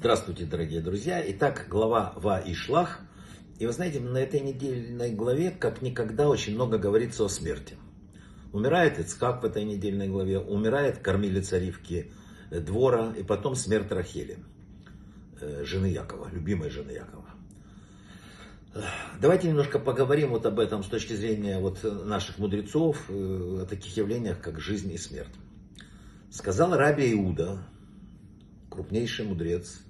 Здравствуйте, дорогие друзья. Итак, глава Ва и Шлах. И вы знаете, на этой недельной главе как никогда очень много говорится о смерти. Умирает Ицхак в этой недельной главе, умирает кормилица Ривки Двора, и потом смерть Рахели, э, жены Якова, любимой жены Якова. Давайте немножко поговорим вот об этом с точки зрения вот наших мудрецов, э, о таких явлениях, как жизнь и смерть. Сказал Раби Иуда, крупнейший мудрец,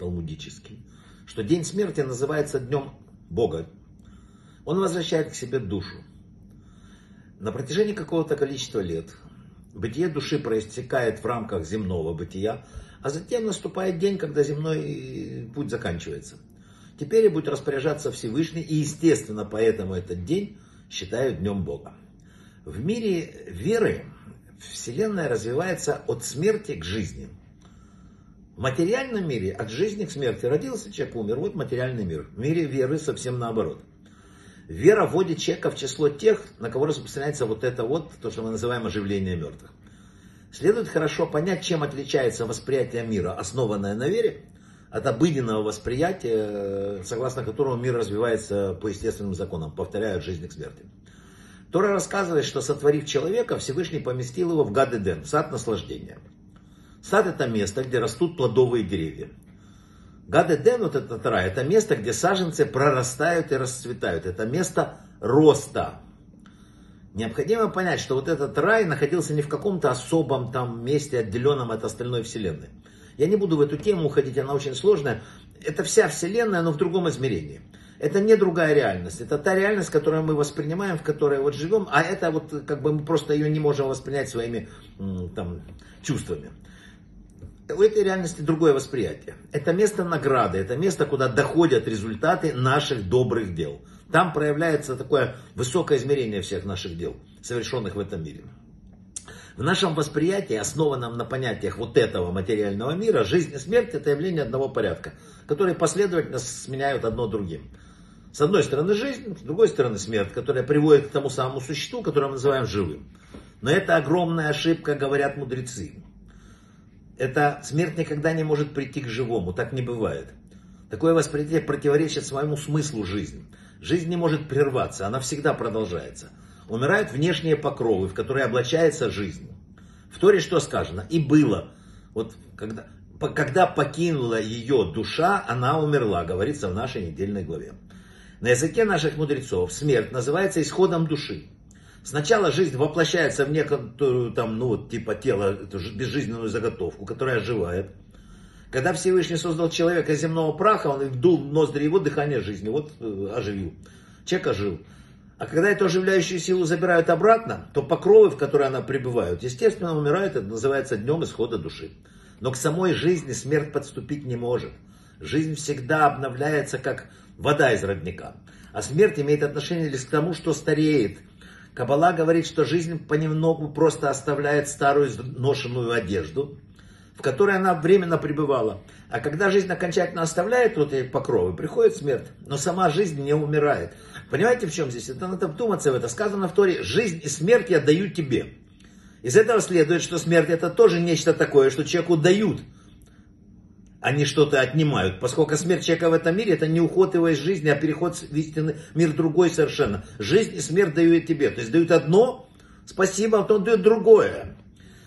талмудический, что день смерти называется днем Бога. Он возвращает к себе душу. На протяжении какого-то количества лет бытие души проистекает в рамках земного бытия, а затем наступает день, когда земной путь заканчивается. Теперь и будет распоряжаться Всевышний, и естественно поэтому этот день считают днем Бога. В мире веры Вселенная развивается от смерти к жизни – материальном мире от жизни к смерти родился человек, умер. Вот материальный мир. В мире веры совсем наоборот. Вера вводит человека в число тех, на кого распространяется вот это вот, то, что мы называем оживление мертвых. Следует хорошо понять, чем отличается восприятие мира, основанное на вере, от обыденного восприятия, согласно которому мир развивается по естественным законам, повторяя от жизни к смерти. Тора рассказывает, что сотворив человека, Всевышний поместил его в Гадеден, в сад наслаждения – Сад это место, где растут плодовые деревья. Гадеден, вот этот рай, это место, где саженцы прорастают и расцветают. Это место роста. Необходимо понять, что вот этот рай находился не в каком-то особом там месте, отделенном от остальной вселенной. Я не буду в эту тему уходить, она очень сложная. Это вся вселенная, но в другом измерении. Это не другая реальность. Это та реальность, которую мы воспринимаем, в которой вот живем, а это вот как бы мы просто ее не можем воспринять своими там, чувствами у этой реальности другое восприятие. Это место награды, это место, куда доходят результаты наших добрых дел. Там проявляется такое высокое измерение всех наших дел, совершенных в этом мире. В нашем восприятии, основанном на понятиях вот этого материального мира, жизнь и смерть это явление одного порядка, которые последовательно сменяют одно другим. С одной стороны жизнь, с другой стороны смерть, которая приводит к тому самому существу, которое мы называем живым. Но это огромная ошибка, говорят мудрецы. Эта смерть никогда не может прийти к живому, так не бывает. Такое восприятие противоречит своему смыслу жизни. Жизнь не может прерваться, она всегда продолжается. Умирают внешние покровы, в которые облачается жизнь. В Торе что сказано? И было. Вот когда, когда покинула ее душа, она умерла, говорится в нашей недельной главе. На языке наших мудрецов смерть называется исходом души. Сначала жизнь воплощается в некоторую там, ну типа тело, безжизненную заготовку, которая оживает. Когда Всевышний создал человека земного праха, он вдул в ноздри его дыхание жизни, вот э, оживил. Человек ожил. А когда эту оживляющую силу забирают обратно, то покровы, в которые она пребывает, естественно, умирают, это называется днем исхода души. Но к самой жизни смерть подступить не может. Жизнь всегда обновляется, как вода из родника. А смерть имеет отношение лишь к тому, что стареет – Кабала говорит, что жизнь понемногу просто оставляет старую ношенную одежду, в которой она временно пребывала. А когда жизнь окончательно оставляет вот эти покровы, приходит смерть. Но сама жизнь не умирает. Понимаете, в чем здесь? Это надо вдуматься в это. Сказано в Торе, жизнь и смерть я даю тебе. Из этого следует, что смерть это тоже нечто такое, что человеку дают они что-то отнимают. Поскольку смерть человека в этом мире, это не уход его из жизни, а переход в истинный мир другой совершенно. Жизнь и смерть дают тебе. То есть дают одно, спасибо, а потом дают другое.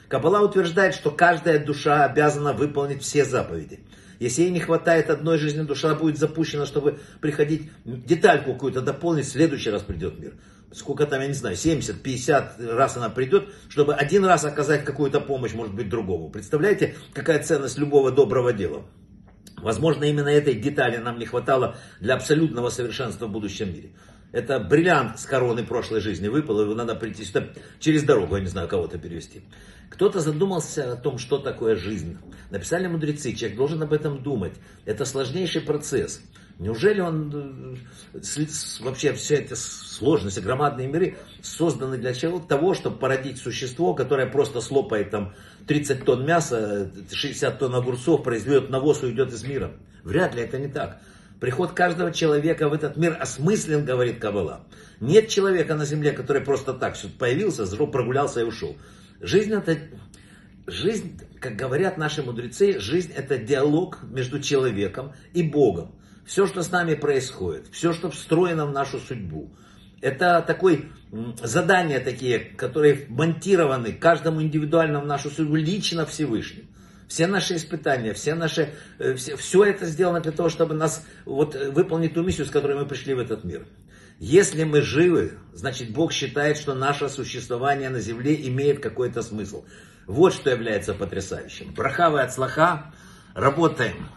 Кабала утверждает, что каждая душа обязана выполнить все заповеди. Если ей не хватает одной жизни, душа будет запущена, чтобы приходить, детальку какую-то дополнить, в следующий раз придет мир сколько там, я не знаю, 70, 50 раз она придет, чтобы один раз оказать какую-то помощь, может быть, другому. Представляете, какая ценность любого доброго дела? Возможно, именно этой детали нам не хватало для абсолютного совершенства в будущем мире. Это бриллиант с короны прошлой жизни выпал, его надо прийти сюда через дорогу, я не знаю, кого-то перевести. Кто-то задумался о том, что такое жизнь. Написали мудрецы, человек должен об этом думать. Это сложнейший процесс. Неужели он э, вообще вся эта сложность, громадные миры созданы для чего? Того, чтобы породить существо, которое просто слопает там 30 тонн мяса, 60 тонн огурцов, произведет навоз и уйдет из мира. Вряд ли это не так. Приход каждого человека в этот мир осмыслен, говорит Кабала. Нет человека на земле, который просто так появился, прогулялся и ушел. Жизнь это жизнь, как говорят наши мудрецы, жизнь это диалог между человеком и Богом. Все, что с нами происходит, все, что встроено в нашу судьбу, это такое задания такие, которые монтированы каждому индивидуально в нашу судьбу, лично Всевышним. Все наши испытания, все наши, э, все, все это сделано для того, чтобы нас вот, э, выполнить ту миссию, с которой мы пришли в этот мир. Если мы живы, значит Бог считает, что наше существование на земле имеет какой-то смысл. Вот что является потрясающим. Брахавы от слаха. Работаем.